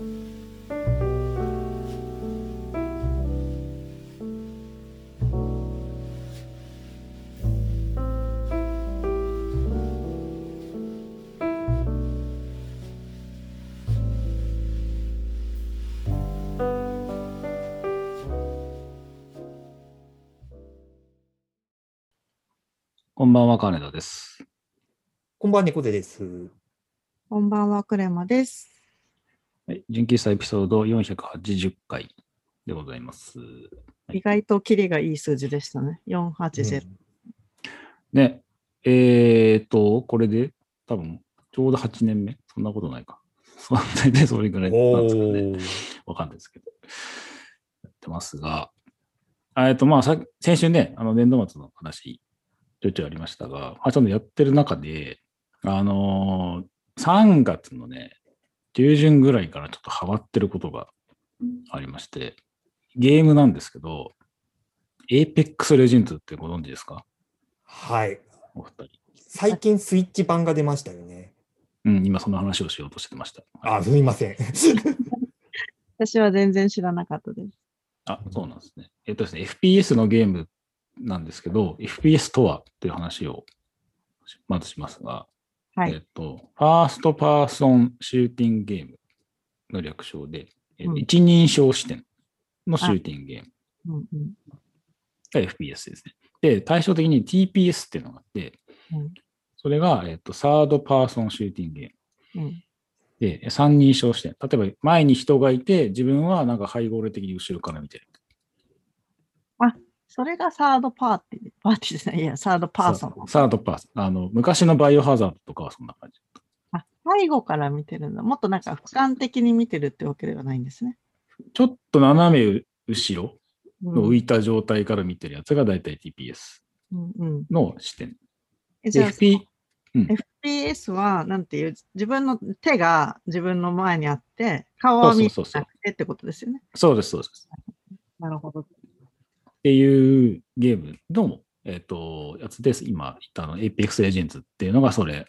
こんばんは、金田です。こんばんは、猫背です。こんばんは、クレマです。はい、純喫茶エピソード480回でございます。はい意外とキリがいい数字でしたね。480。ね、えーと、これで多分ちょうど8年目？そんなことないか。そう大体それぐらいなんおですかね。ーわかんないですけど。やってますが、あえっと、まあさ、先週ね、あの年度末の話、ちょいちょいありましたが、まあ、ちょっとやってる中で、あのー3月のね、中旬ぐらいからちょっとハマってることがありまして、ゲームなんですけど、Apex Legends ってご存知ですか？はい。お二人。最近スイッチ版が出ましたよね。うん、今その話をしようとしてました。あ、すみません。私は全然知らなかったです。あ、そうなんですね。えっとですね、FPS のゲームなんですけど、FPS とはっていう話をまずしますが、はい。えっと、ファーストパーソンシューティングゲームの略称で、え一人称視点のシューティングゲームうんうんが FPS ですね。で、対照的に TPS っていうのがあって、うんそれが、えっと、サードパーソンシューティングゲーム。うんで、三人称視点。例えば、前に人がいて、自分はなんか背後的に後ろから見てる。それがサードパーティー。パーティーじゃない。いや、サードパーソン。ササードパーソン。あの、昔のバイオハザードとかはそんな感じ。あ、背後から見てるんだ。もっとなんか俯瞰的に見てるってわけではないんですね。ちょっと斜め後ろうんの浮いた状態から見てるやつが大体 TPS うんうんの視点。えじゃあ、で FP、FPS は、なんていう、自分の手が自分の前にあって、顔は見なくてってことですよね。そうです、そうです。なるほど。っていうゲームの、えっ、と、やつです。今言ったあの Apex Legends っていうのがそれ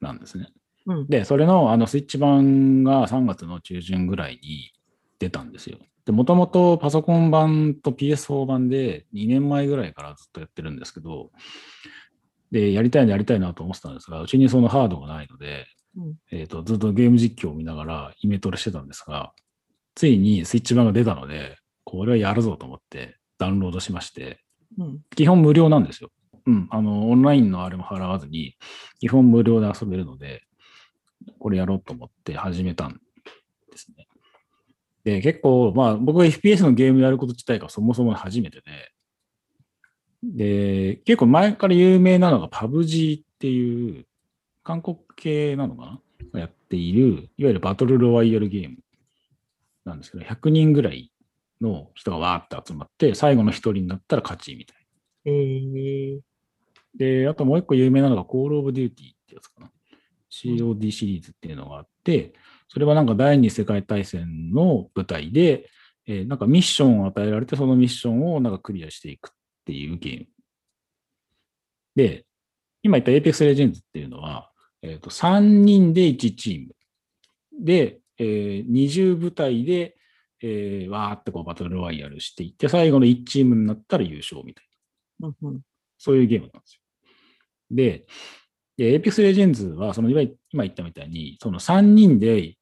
なんですね。うん。で、それのあのスイッチ版が3月の中旬ぐらいに出たんですよ。で、もともとパソコン版と PS4 版で2年前ぐらいからずっとやってるんですけど、で、やりたいな、やりたいなと思ってたんですが、うちにそのハードがないので、うんえっ、と、ずっとゲーム実況を見ながらイメトレしてたんですが、ついにスイッチ版が出たので、これはやるぞと思ってダウンロードしまして、うん。基本無料なんですよ。うん。あの、オンラインのあれも払わずに、基本無料で遊べるので、これやろうと思って始めたんですね。で、結構、まあ、僕が FPS のゲームやること自体がそもそも初めてで、で、結構前から有名なのが PUBG っていう、韓国系なのかな？がやっている、いわゆるバトルロワイヤルゲームなんですけど、100人ぐらいの人がわーって集まって、最後の1人になったら勝ちみたいえー、な。で、あともう一個有名なのが Call of Duty ってやつかな。COD シリーズっていうのがあって、それはなんか第二次世界大戦の舞台で、えーなんかミッションを与えられて、そのミッションをなんかクリアしていくっていうゲーム。で、今言った Apex Legends っていうのは、えっ、と、3人で1チーム。で、えー、20部隊で、えーわーってこうバトルロワイヤルしていって、最後の1チームになったら優勝みたいな。うんうん。そういうゲームなんですよ。で、で Apex Legends は、その今今言ったみたいに、その3人で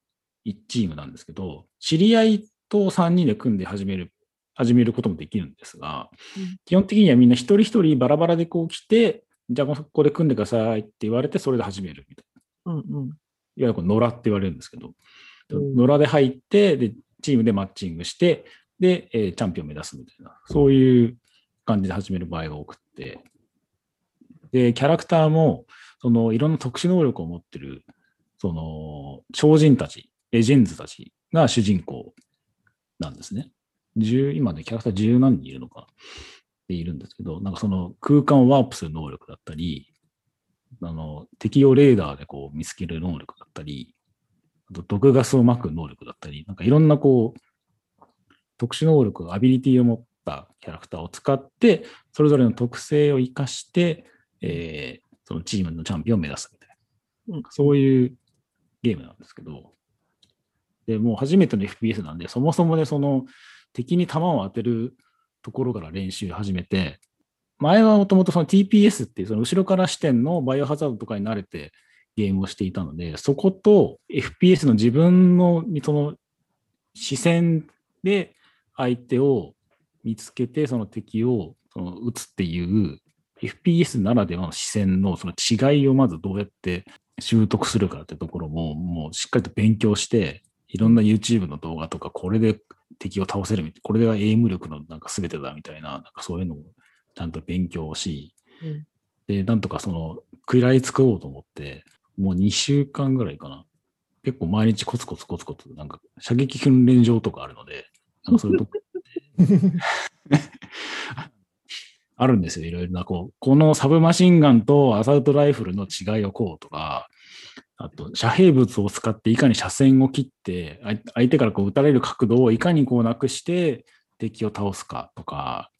1チームなんですけど、知り合いと3人で組んで始める、始めることもできるんですが、うん基本的にはみんな一人一人バラバラでこう来て、じゃあここで組んでくださいって言われて、それで始めるみたいな。うんうん。いわゆるこう野良って言われるんですけど、うん野良で入って、で、チームでマッチングして、で、えーチャンピオン目指すみたいな、そういう感じで始める場合が多くて、で、キャラクターも、その、いろんな特殊能力を持ってる、その、超人たち、レジェンズたちが主人公なんですね。10今でキャラクター十何人いるのかでいるんですけど、なんかその空間をワープする能力だったり、あの、敵をレーダーでこう見つける能力だったり、あと毒ガスを撒く能力だったり、なんかいろんなこう、特殊能力、アビリティを持ったキャラクターを使って、それぞれの特性を活かして、えーそのチームのチャンピオンを目指すみたいな、うん。そういうゲームなんですけど、で、もう初めての FPS なんで、そもそもね、その敵に弾を当てるところから練習始めて、前はもともとその TPS っていうその後ろから視点のバイオハザードとかに慣れてゲームをしていたので、そこと FPS の自分のその視線で相手を見つけて、その敵をその撃つっていう FPS ならではの視線のその違いをまずどうやって習得するかってところも、もうしっかりと勉強して、いろんな YouTube の動画とか、これで敵を倒せるみたいな、これがエイム力のなんか全てだみたいな、なんかそういうのをちゃんと勉強し、うん。で、なんとかその、食らいつこうと思って、もう2週間ぐらいかな。結構毎日コツコツコツコツ、なんか射撃訓練場とかあるので、なんかそういうとこ あるんですよ。いろいろな、こう、このサブマシンガンとアサルトライフルの違いをこうとか、あと、遮蔽物を使っていかに車線を切って、相手からこう撃たれる角度をいかにこうなくして敵を倒すかとか、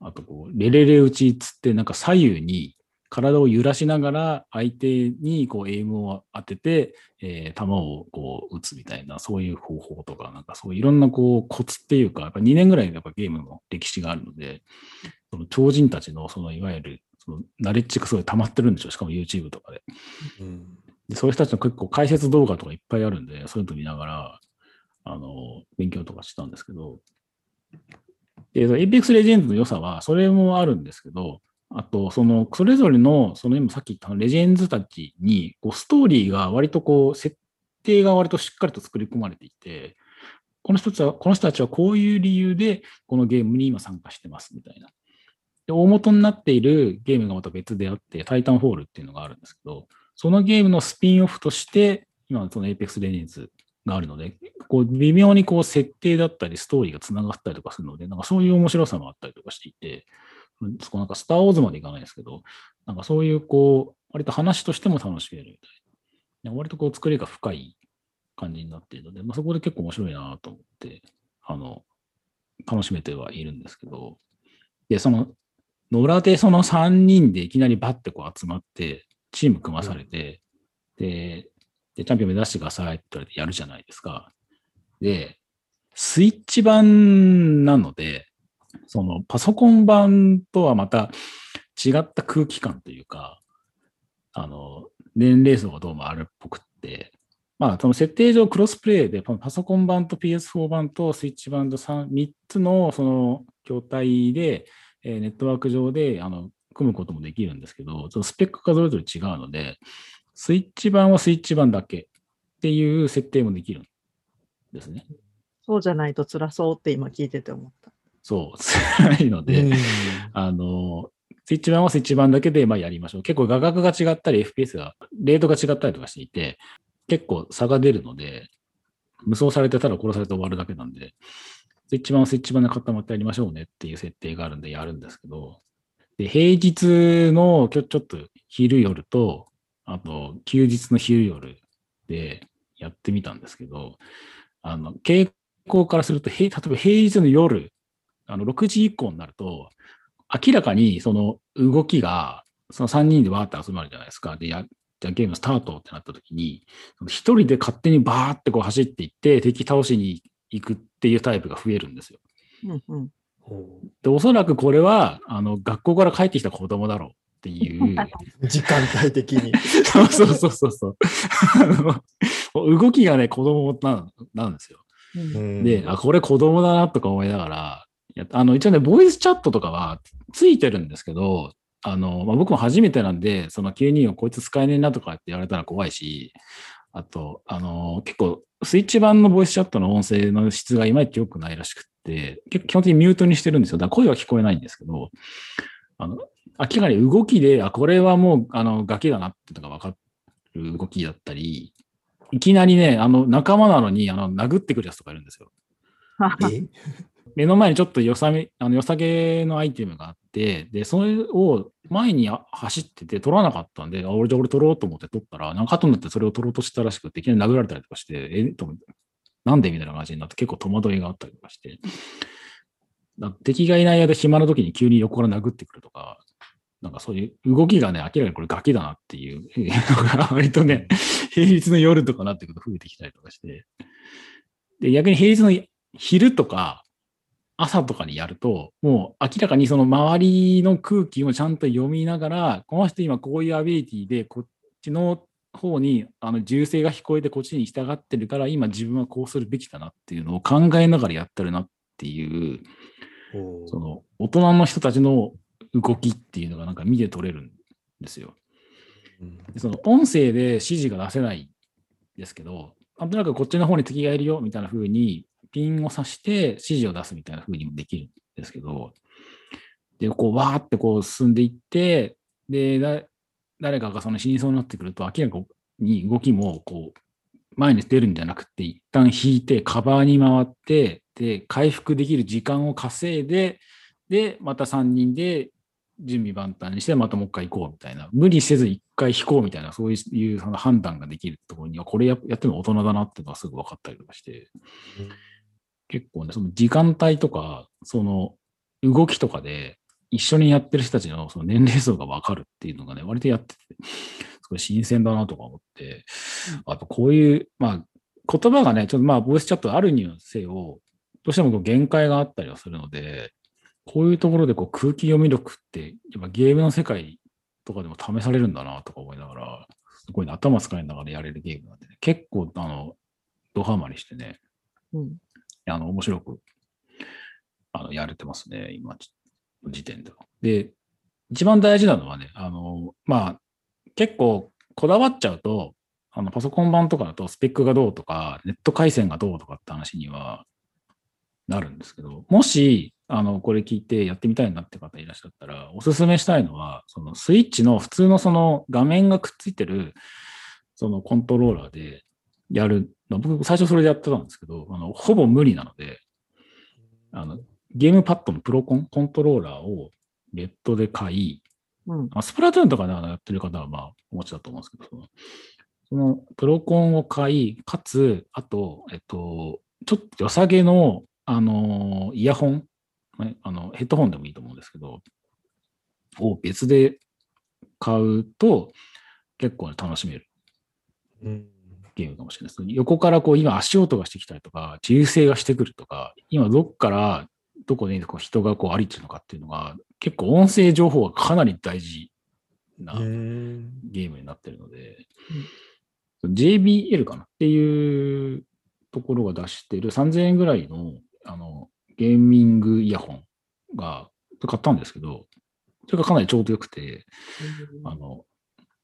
あとこう、レレレ打ちつって、なんか左右に体を揺らしながら相手にこうエイムを当てて、えー弾をこう撃つみたいな、そういう方法とか、なんかそういろんなこうコツっていうか、やっぱ2年ぐらいやっぱゲームの歴史があるので、その超人たちのそのいわゆるそのナレッジがすごい溜まってるんでしょ、しかも YouTube とかで。うん。でそういう人たちの結構解説動画とかいっぱいあるんで、そういうの見ながら、あの、勉強とかしたんですけど、で、Apex Legends の良さは、それもあるんですけど、あと、その、それぞれの、その今さっき言ったレジェンズたちに、こう、ストーリーが割とこう、設定が割としっかりと作り込まれていて、この人たちは、この人たちはこういう理由で、このゲームに今参加してます、みたいな。で、大元になっているゲームがまた別であって、タイタンフォールっていうのがあるんですけど、そのゲームのスピンオフとして、今その Apex Legends があるので、こう微妙にこう設定だったりストーリーがつながったりとかするので、なんかそういう面白さもあったりとかしていて、そこなんかスター・ウォーズまでいかないですけど、なんかそういうこう、割と話としても楽しめるみたいな。割とこう作りが深い感じになっているので、まあ、そこで結構面白いなと思って、あの、楽しめてはいるんですけど、で、その、野良でその3人でいきなりバッてこう集まって、チーム組まされて、で、で、チャンピオン目指してくださいって言われてやるじゃないですか。で、スイッチ版なので、そのパソコン版とはまた違った空気感というか、あの、年齢層がどうもあるっぽくって、まあ、その設定上クロスプレイで、パソコン版と PS4 版とスイッチ版と 3, 3つのその筐体で、えーネットワーク上であの組むこともできるんですけど、そのスペックがそれぞれ違うので、スイッチ版はスイッチ版だけっていう設定もできるんですね。そうじゃないと辛そうって今聞いてて思った。そう、辛いので、うんあの、スイッチ版はスイッチ版だけでまあやりましょう。結構画角が違ったり、FPS が、レートが違ったりとかしていて、結構差が出るので、無双されてたら殺されて終わるだけなんで、スイッチ版はスイッチ版で固まってやりましょうねっていう設定があるんでやるんですけど、で平日のきょちょっと昼夜と、あと休日の昼夜でやってみたんですけど、あの、傾向からすると、例えば平日の夜、あの6時以降になると、明らかにその動きが、その3人でわーって集まるじゃないですか。で、やじゃあゲームスタートってなった時に、一人で勝手にバーってこう走っていって、敵倒しに行くっていうタイプが増えるんですよ。うんうん。ほで、おそらくこれは、あの、学校から帰ってきた子供だろうっていう。う時間帯的に。そうそうそうそう動きがね、子供なんなんですよ。うんうんで、あ、これ子供だなとか思いながら、やっあの、一応ね、ボイスチャットとかはついてるんですけど、あの、まあ、僕も初めてなんで、その9人をこいつ使えねえなとかって言われたら怖いし、あと、あの、結構、スイッチ版のボイスチャットの音声の質がいまいち良くないらしくって、結構基本的にミュートにしてるんですよ。だから声は聞こえないんですけど、あの、明らかに動きで、あ、これはもう、あの、ガキだなっていうのが分かる動きだったり、いきなりね、あの、仲間なのに、あの、殴ってくるやつとかいるんですよ。目の前にちょっと良さめ、あの良さげのアイテムがあって、で、それを前に走ってて取らなかったんで、俺じゃ俺取ろうと思って取ったら、なんか後になってそれを取ろうとしたらしくて、いきなり殴られたりとかして、えってなんでみたいな感じになって結構戸惑いがあったりとかして、敵がいない間暇な時に急に横から殴ってくるとか、なんかそういう動きがね、明らかにこれガキだなっていうのが 割とね、平日の夜とかなってくると増えてきたりとかして、で、逆に平日の昼とか朝とかにやると、もう明らかにその周りの空気をちゃんと読みながら、この人今こういうアビリティで、こっちの方にあの銃声が聞こえてこっちに従ってるから、今自分はこうするべきだなっていうのを考えながらやってるなっていう、その大人の人たちの動きっていうのがなんか見て取れるんですよ。うんでその音声で指示が出せないんですけど、なんとなくこっちの方に敵がいるよみたいな風にピンを刺して指示を出すみたいな風にもできるんですけど、で、こう、わーってこう進んでいって、で、誰かがその死にそうになってくると、明らかに動きもこう、前に出るんじゃなくて、一旦引いて、カバーに回って、で、回復できる時間を稼いで、で、また3人で準備万端にして、またもう一回行こうみたいな。無理せず一回引こうみたいな、そういうその判断ができるところには、これややってるの大人だなっていうのがすぐ分かったりとかして、結構ね、その時間帯とか、その動きとかで、一緒にやってる人たちのその年齢層が分かるっていうのがね、割とやってて、すごい新鮮だなとか思って、あとこういう、まあ、言葉がね、ちょっとまあ、ボイスチャットあるにせよ、どうしてもこう限界があったりはするので、こういうところでこう空気読み力って、やっぱゲームの世界とかでも試されるんだなとか思いながら、すごいね、頭使いながらやれるゲームなんで、ね、結構、あの、ドハマりしてね、うん。あの、面白く、あの、やれてますね、今、時点では。で、一番大事なのはね、あの、まあ、結構こだわっちゃうと、あの、パソコン版とかだとスペックがどうとか、ネット回線がどうとかって話にはなるんですけど、もし、あの、これ聞いてやってみたいなって方いらっしゃったら、おすすめしたいのは、そのスイッチの普通のその画面がくっついてる、そのコントローラーでやるの、僕最初それでやってたんですけど、あの、ほぼ無理なので、あの、ゲームパッドのプロコン、コントローラーをネットで買い、うん。あスプラトゥーンとかであのやってる方はまあお持ちだと思うんですけど、そのそのプロコンを買い、かつ、あと、えっと、ちょっと良さげの、あの、イヤホン、ねあの、ヘッドホンでもいいと思うんですけど、を別で買うと結構ね楽しめるうんゲームかもしれない。です。横からこう今足音がしてきたりとか、銃声がしてくるとか、今どっからどこでこう人がこう歩いてるのかっていうのが、結構音声情報がかなり大事なうんゲームになってるので、JBL かな？っていうところが出してる3000円ぐらいのあのゲーミングイヤホンが買ったんですけど、それがかなりちょうどよくて、あの、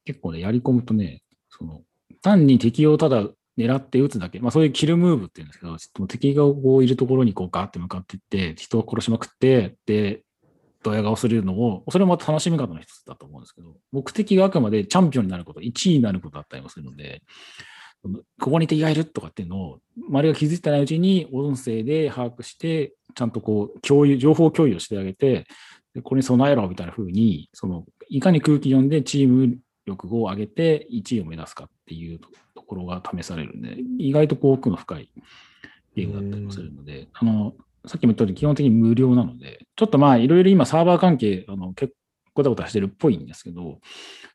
結構ね、やり込むとね、その、単に敵をただ狙って撃つだけ、まあそういうキルムーブっていうんですけど、ちょっと敵がこういるところにこうガーって向かっていって、人を殺しまくって、で、ドヤ顔するのを、それもまた楽しみ方の一つだと思うんですけど、目的があくまでチャンピオンになること、1位になることだったりもするので、ここに敵がいるとかっていうのを、周りが気づいてないうちに音声で把握して、ちゃんとこう共有、情報共有をしてあげて、これに備えろみたいな風に、その、いかに空気読んでチーム力を上げて1位を目指すかっていうところが試されるんで、意外とこう奥の深いゲームだったりもするので、あの、さっきも言ったように基本的に無料なので、ちょっとまあいろいろ今サーバー関係、あの、結構ごたごたしてるっぽいんですけど、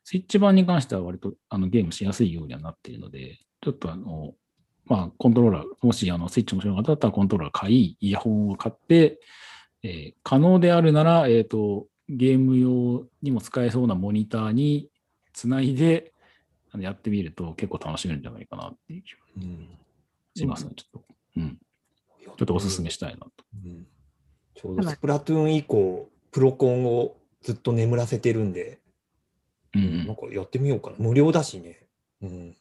スイッチ版に関しては割とあのゲームしやすいようにはなっているので、ちょっとあの、まあコントローラー、もしあのスイッチ面白い方だったらコントローラー買い、イヤホンを買って、えー可能であるなら、えっ、と、ゲーム用にも使えそうなモニターにつないであのやってみると結構楽しめるんじゃないかなっていう気がうんしますね、ちょっと。うん。ちょっとおすすめしたいなと。うんちょうどスプラトゥーン以降、プロコンをずっと眠らせてるんで、うんなんかやってみようかな。無料だしね。うん。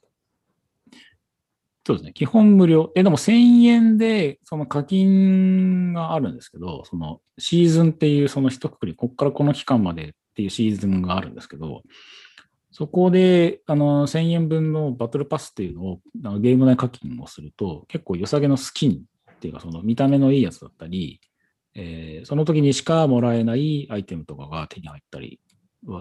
そうですね。基本無料。え、でも1000円で、その課金があるんですけど、そのシーズンっていうその一括り、ここからこの期間までっていうシーズンがあるんですけど、そこで、あの、1000円分のバトルパスっていうのをゲーム内課金をすると、結構良さげのスキンっていうか、その見た目のいいやつだったり、えーその時にしかもらえないアイテムとかが手に入ったり、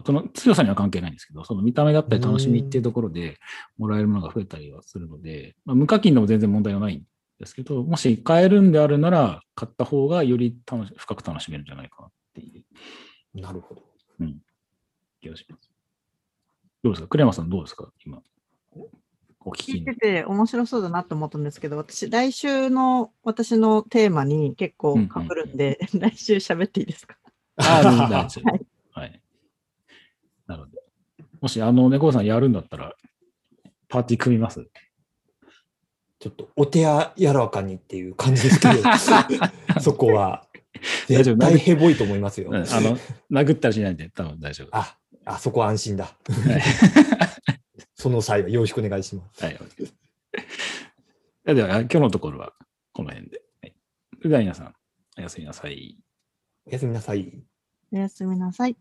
その強さには関係ないんですけど、その見た目だったり楽しみっていうところでもらえるものが増えたりはするので、まあ、無課金でも全然問題はないんですけど、もし買えるんであるなら、買った方がより楽し深く楽しめるんじゃないかなっていうなるほど。気がします。どうですか？クレマさんどうですか？今。お聞きに聞いて。て面白そうだなと思ったんですけど、私、来週の私のテーマに結構被るんで、来週喋っていいですか？ああ、大丈夫はい。はい。なので、もし、あの、猫さんやるんだったら、パーティー組みます？ちょっとお手柔らかにっていう感じですけど、そこは。大丈夫？絶対ヘボいと思いますよ。うん、あの、殴ったりしないんで、多分大丈夫。あ、あそこは安心だ。はい。その際はよろしくお願いします。はい。では、今日のところはこの辺で。はい、それでは皆さん、おやすみなさい。おやすみなさい。おやすみなさい。